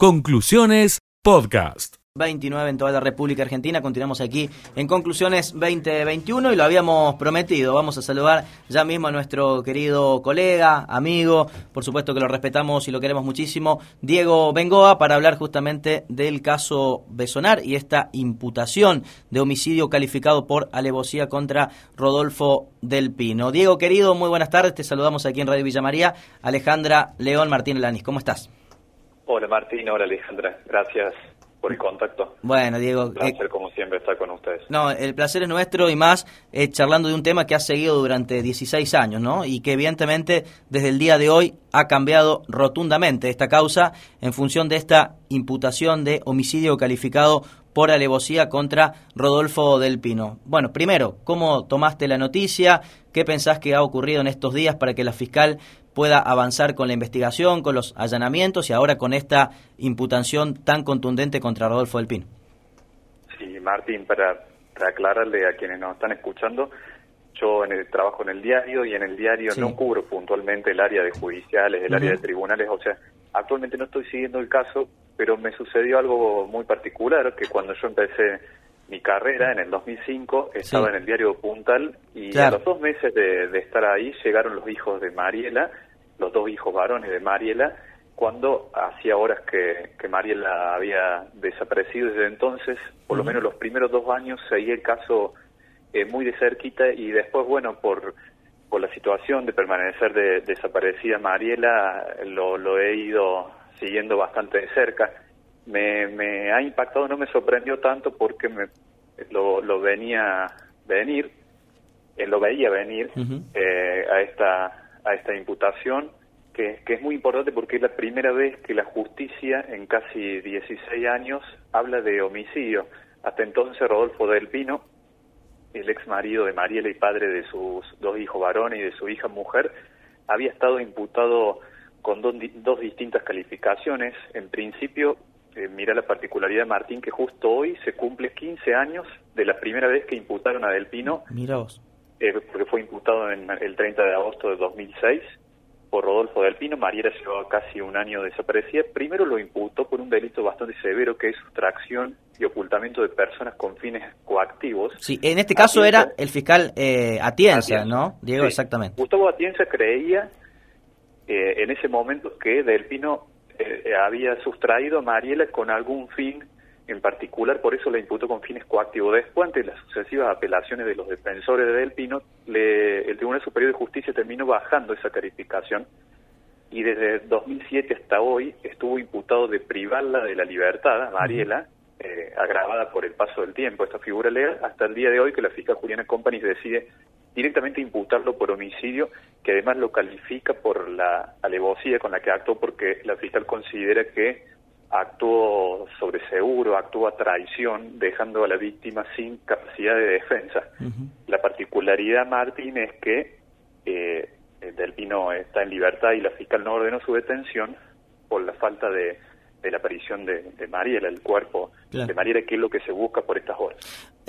Conclusiones Podcast. 29 en toda la República Argentina. Continuamos aquí en Conclusiones 2021 y lo habíamos prometido. Vamos a saludar ya mismo a nuestro querido colega, amigo, por supuesto que lo respetamos y lo queremos muchísimo, Diego Bengoa, para hablar justamente del caso Besonar y esta imputación de homicidio calificado por alevosía contra Rodolfo del Pino. Diego, querido, muy buenas tardes. Te saludamos aquí en Radio Villa María. Alejandra León Martín Lanis, ¿cómo estás? Hola Martín, hola Alejandra, gracias por el contacto. Bueno, Diego. Un placer, eh, como siempre, estar con ustedes. No, el placer es nuestro y más eh, charlando de un tema que ha seguido durante 16 años, ¿no? Y que evidentemente desde el día de hoy ha cambiado rotundamente esta causa en función de esta imputación de homicidio calificado por alevosía contra Rodolfo del Pino. Bueno, primero, ¿cómo tomaste la noticia? ¿Qué pensás que ha ocurrido en estos días para que la fiscal pueda avanzar con la investigación, con los allanamientos y ahora con esta imputación tan contundente contra Rodolfo del Pino. Sí, Martín, para, aclararle a quienes nos están escuchando, yo en el trabajo en el diario y en el diario no cubro puntualmente el área de judiciales, el área de tribunales, o sea, actualmente no estoy siguiendo el caso, pero me sucedió algo muy particular, que cuando yo empecé mi carrera en el 2005 estaba en el diario Puntal y a los dos meses de, de, estar ahí llegaron los hijos de Mariela los dos hijos varones de Mariela, cuando hacía horas que, que Mariela había desaparecido. Desde entonces, por lo menos los primeros dos años seguí el caso eh, muy de cerquita y después, bueno, por, por la situación de permanecer de, desaparecida Mariela, lo, lo he ido siguiendo bastante de cerca. Me, me ha impactado, no me sorprendió tanto porque me, lo, lo venía venir, eh, lo veía venir eh, a esta a esta imputación, que, es muy importante porque es la primera vez que la justicia en casi 16 años habla de homicidio. Hasta entonces Rodolfo del Pino, el ex marido de Mariela y padre de sus dos hijos varones y de su hija mujer, había estado imputado con dos, distintas calificaciones. En principio, eh, mira la particularidad, Martín, que justo hoy se cumple 15 años de la primera vez que imputaron a Del Pino. Mira vos eh, porque fue imputado en el 30 de agosto de 2006 por Rodolfo del Pino. Mariela llevaba casi un año desaparecida. Primero lo imputó por un delito bastante severo que es sustracción y ocultamiento de personas con fines coactivos. Sí, en este caso era el fiscal eh, Atienza, ¿no? Diego, exactamente. Gustavo Atienza creía eh, en ese momento que Del Pino eh, había sustraído a Mariela con algún fin en particular por eso la imputó con fines coactivos. Después, ante las sucesivas apelaciones de los defensores de Del Pino, el Tribunal Superior de Justicia terminó bajando esa calificación y desde 2007 hasta hoy estuvo imputado de privarla de la libertad, Mariela, eh, agravada por el paso del tiempo, esta figura legal, hasta el día de hoy que la fiscal Juliana Company decide directamente imputarlo por homicidio, que además lo califica por la alevosía con la que actuó, porque la fiscal considera que actuó sobre seguro, actuó a traición, dejando a la víctima sin capacidad de defensa. La particularidad, Martín, es que eh, Del Pino está en libertad y la fiscal no ordenó su detención por la falta de de la aparición de, de Mariela, el cuerpo de Mariela, que es lo que se busca por estas horas.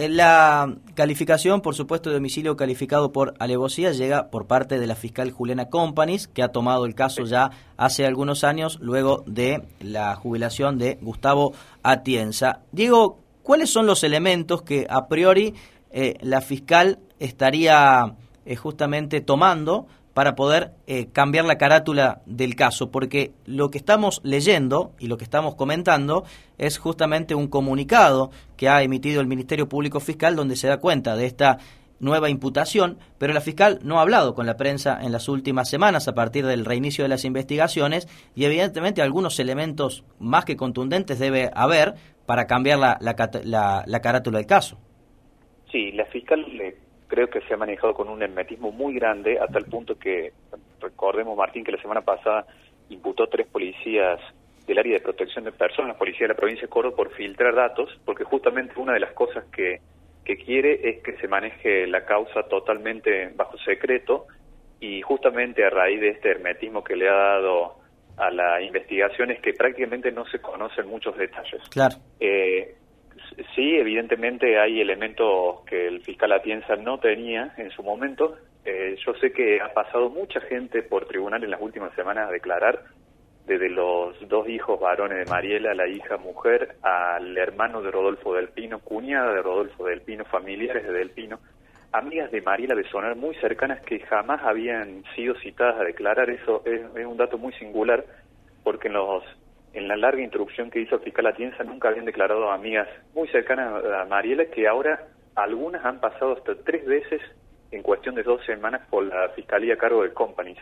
La calificación, por supuesto, de domicilio calificado por alevosía llega por parte de la fiscal Juliana Companis, que ha tomado el caso ya hace algunos años, luego de la jubilación de Gustavo Atienza. Diego, ¿cuáles son los elementos que a priori eh, la fiscal estaría eh, justamente tomando para poder eh, cambiar la carátula del caso, porque lo que estamos leyendo y lo que estamos comentando es justamente un comunicado que ha emitido el Ministerio Público Fiscal donde se da cuenta de esta nueva imputación, pero la fiscal no ha hablado con la prensa en las últimas semanas a partir del reinicio de las investigaciones y evidentemente algunos elementos más que contundentes debe haber para cambiar la, la, la carátula del caso. Sí, la fiscal creo que se ha manejado con un hermetismo muy grande, a tal punto que, recordemos Martín, que la semana pasada imputó tres policías del área de protección de personas, policía de la provincia de Córdoba, por filtrar datos, porque justamente una de las cosas que, que quiere es que se maneje la causa totalmente bajo secreto y justamente a raíz de este hermetismo que le ha dado a la investigación es que prácticamente no se conocen muchos detalles. Claro. Eh, sí, evidentemente hay elementos que el fiscal Atienza no tenía en su momento. Eh, yo sé que ha pasado mucha gente por tribunal en las últimas semanas a declarar. desde los dos hijos varones de Mariela, la hija mujer, al hermano de Rodolfo del Pino, cuñada de Rodolfo del Pino, familiares de Del Pino, amigas de Mariela Besonar muy cercanas que jamás habían sido citadas a declarar. Eso es, un dato muy singular porque en los en la larga introducción que hizo el fiscal Atienza nunca habían declarado amigas muy cercanas a Mariela que ahora algunas han pasado hasta tres veces en cuestión de dos semanas por la fiscalía a cargo de Companies.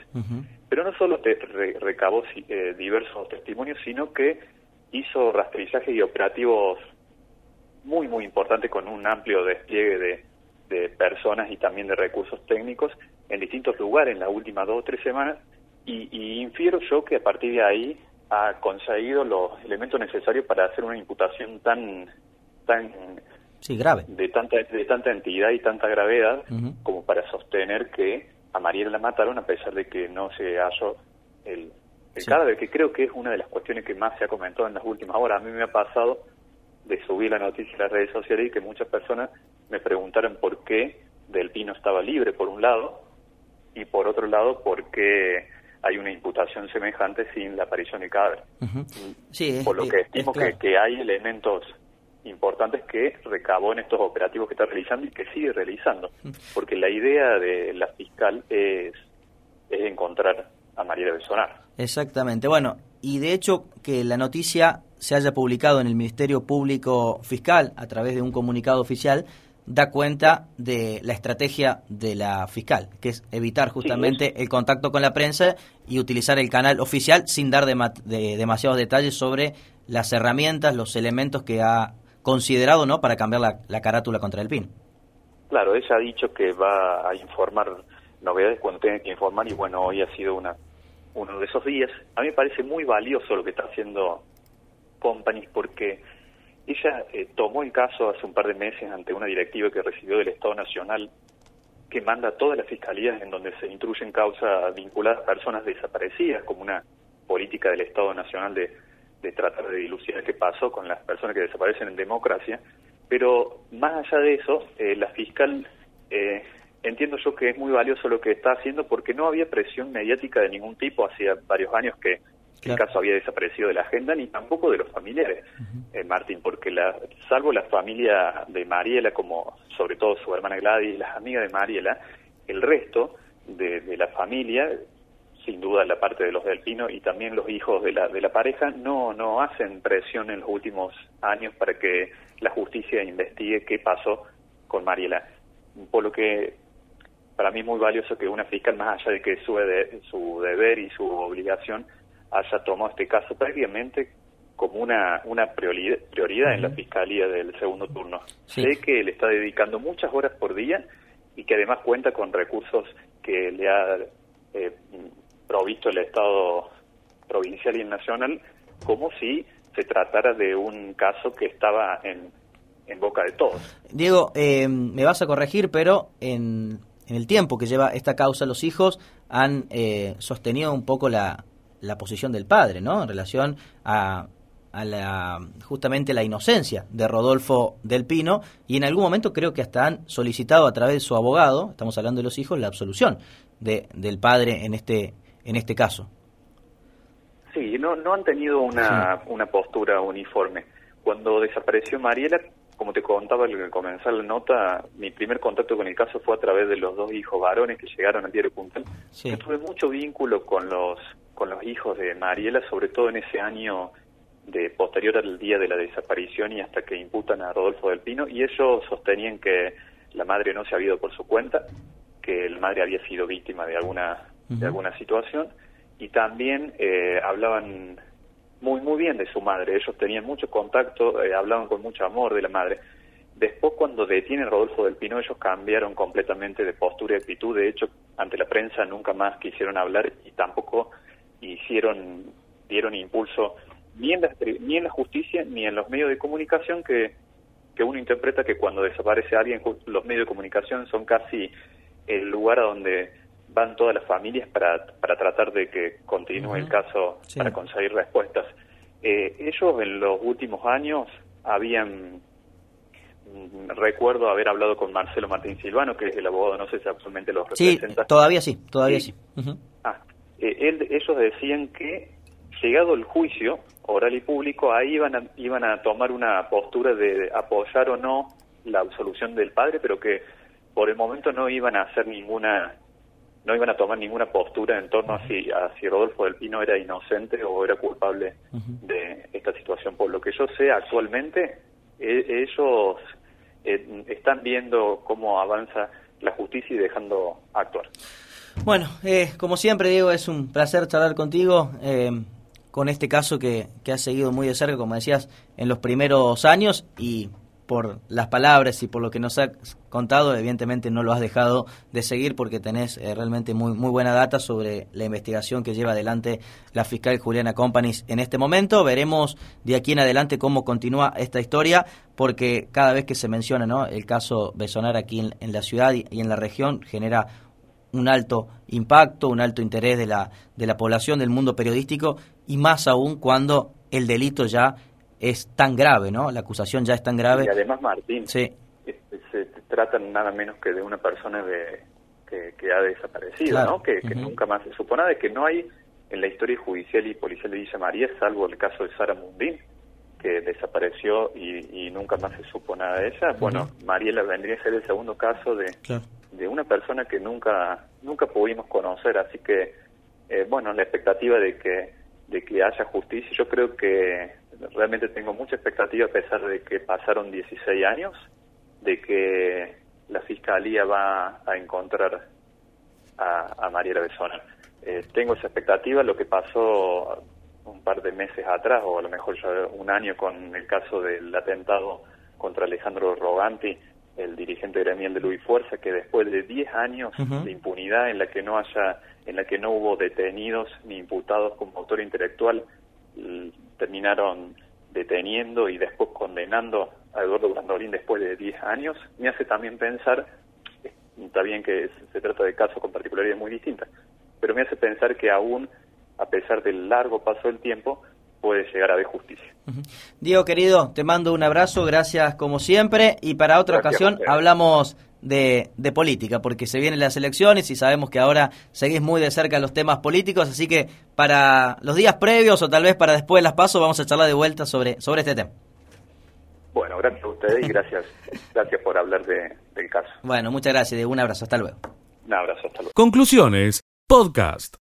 Pero no solo te recabó eh, diversos testimonios, sino que hizo rastrillaje y operativos muy, muy importantes con un amplio despliegue de, de personas y también de recursos técnicos en distintos lugares en las últimas dos o tres semanas y, y, infiero yo que a partir de ahí ha conseguido los elementos necesarios para hacer una imputación tan tan sí, grave. de tanta de tanta entidad y tanta gravedad como para sostener que a Mariela la mataron a pesar de que no se halló el, el cadáver que creo que es una de las cuestiones que más se ha comentado en las últimas horas. A mí me ha pasado de subir la noticia en las redes sociales y que muchas personas me preguntaron por qué Del Pino estaba libre, por un lado, y por otro lado, por qué hay una imputación semejante sin la aparición de cadáver. sí, por lo que estimo que, que hay elementos importantes que recabó en estos operativos que está realizando y que sigue realizando, porque la idea de la fiscal es, es encontrar a María Besonar. Exactamente. Bueno, y de hecho que la noticia se haya publicado en el Ministerio Público Fiscal a través de un comunicado oficial da cuenta de la estrategia de la fiscal, que es evitar justamente el contacto con la prensa y utilizar el canal oficial sin dar de, demasiados detalles sobre las herramientas, los elementos que ha considerado no para cambiar la, carátula contra el PIN. Claro, ella ha dicho que va a informar novedades cuando tenga que informar y bueno, hoy ha sido una uno de esos días. A mí me parece muy valioso lo que está haciendo Companies porque ella eh, tomó el caso hace un par de meses ante una directiva que recibió del Estado Nacional que manda a todas las fiscalías en donde se intruyen causas vinculadas a personas desaparecidas, como una política del Estado Nacional de, de tratar de dilucidar qué pasó con las personas que desaparecen en democracia. Pero más allá de eso, eh, la fiscal eh, entiendo yo que es muy valioso lo que está haciendo porque no había presión mediática de ningún tipo, hacía varios años que el caso había desaparecido de la agenda, ni tampoco de los familiares, eh, Martín, porque la, salvo la familia de Mariela, como sobre todo su hermana Gladys y las amigas de Mariela, el resto de, la familia, sin duda la parte de los del Pino y también los hijos de la, de la pareja, no, no hacen presión en los últimos años para que la justicia investigue qué pasó con Mariela. Por lo que para mí es muy valioso que una fiscal, más allá de que su, su deber y su obligación, haya tomado este caso prácticamente como una, una prioridad, prioridad en la fiscalía del segundo turno. Sé que le está dedicando muchas horas por día y que además cuenta con recursos que le ha eh, provisto el Estado provincial y el nacional, como si se tratara de un caso que estaba en, en boca de todos. Diego, eh, me vas a corregir, pero en en el tiempo que lleva esta causa, los hijos han eh, sostenido un poco la, la, posición del padre, ¿no? En relación a, a la, justamente la inocencia de Rodolfo del Pino y en algún momento creo que hasta han solicitado a través de su abogado, estamos hablando de los hijos, la absolución de, del padre en este, en este caso. Sí, no, no han tenido una, una postura uniforme. Cuando desapareció Mariela, como te contaba al comenzar la nota, mi primer contacto con el caso fue a través de los dos hijos varones que llegaron al diario Puntal. Yo tuve mucho vínculo con los con los hijos de Mariela, sobre todo en ese año de posterior al día de la desaparición y hasta que imputan a Rodolfo del Pino, y ellos sostenían que la madre no se había ido por su cuenta, que la madre había sido víctima de alguna de alguna situación, y también eh, hablaban muy muy bien de su madre. Ellos tenían mucho contacto, eh, hablaban con mucho amor de la madre. Después, cuando detienen Rodolfo del Pino, ellos cambiaron completamente de postura y actitud. De hecho, ante la prensa nunca más quisieron hablar y tampoco hicieron, dieron impulso ni en la, ni en la justicia ni en los medios de comunicación que, que uno interpreta que cuando desaparece alguien, los medios de comunicación son casi el lugar a donde van todas las familias para, para tratar de que continúe el caso, para conseguir respuestas. Eh, ellos en los últimos años habían, mm, recuerdo haber hablado con Marcelo Martín Silvano, que es el abogado, no sé si actualmente los representa. Sí, todavía sí, todavía sí. Eh, ellos decían que llegado el juicio oral y público, ahí iban a, iban a tomar una postura de apoyar o no la absolución del padre, pero que por el momento no iban a hacer ninguna no iban a tomar ninguna postura en torno a si, a si Rodolfo del Pino era inocente o era culpable de esta situación. Por lo que yo sé, actualmente e, ellos eh, están viendo cómo avanza la justicia y dejando actuar. Bueno, eh, como siempre, Diego, es un placer charlar contigo. Eh, con este caso que, que has seguido muy de cerca, como decías, en los primeros años y por las palabras y por lo que nos has contado, evidentemente no lo has dejado de seguir porque tenés eh, realmente muy, muy buena data sobre la investigación que lleva adelante la fiscal Juliana Companies en este momento. Veremos de aquí en adelante cómo continúa esta historia porque cada vez que se menciona ¿no? el caso Besonar aquí en, la ciudad y, en la región genera un alto impacto, un alto interés de la, de la población, del mundo periodístico y más aún cuando el delito ya es tan grave, ¿no? La acusación ya es tan grave. Y además, Martín, se trata nada menos que de una persona de, que, ha desaparecido, ¿no? Que, nunca más se supone de que no hay en la historia judicial y policial de Villa María, salvo el caso de Sara Mundín, que desapareció y, nunca más se supo nada de ella. Bueno, Mariela vendría a ser el segundo caso de, de una persona que nunca nunca pudimos conocer, así que, eh, bueno, la expectativa de que de que haya justicia, yo creo que realmente tengo mucha expectativa a pesar de que pasaron 16 años, de que la Fiscalía va a encontrar a, a Mariela Besona. Eh, tengo esa expectativa, lo que pasó un par de meses atrás, o a lo mejor ya un año con el caso del atentado contra Alejandro Roganti, el dirigente gremial de Luis Fuerza, que después de 10 años de impunidad en la que no haya, en la que no hubo detenidos ni imputados como autor intelectual, terminaron deteniendo y después condenando a Eduardo Brandolín después de 10 años, me hace también pensar, está bien que se trata de casos con particularidades muy distintas, pero me hace pensar que aún, a pesar del largo paso del tiempo, puede llegar a haber justicia. Diego, querido, te mando un abrazo, gracias como siempre, y para otra ocasión hablamos de, de, política, porque se vienen las elecciones y sabemos que ahora seguís muy de cerca los temas políticos, así que para los días previos o tal vez para después de las pasos vamos a charlar de vuelta sobre, sobre este tema. Bueno, gracias a ustedes y gracias, gracias por hablar de, del caso. Bueno, muchas gracias, Diego, un abrazo, hasta luego. Un abrazo, hasta luego. Conclusiones, podcast.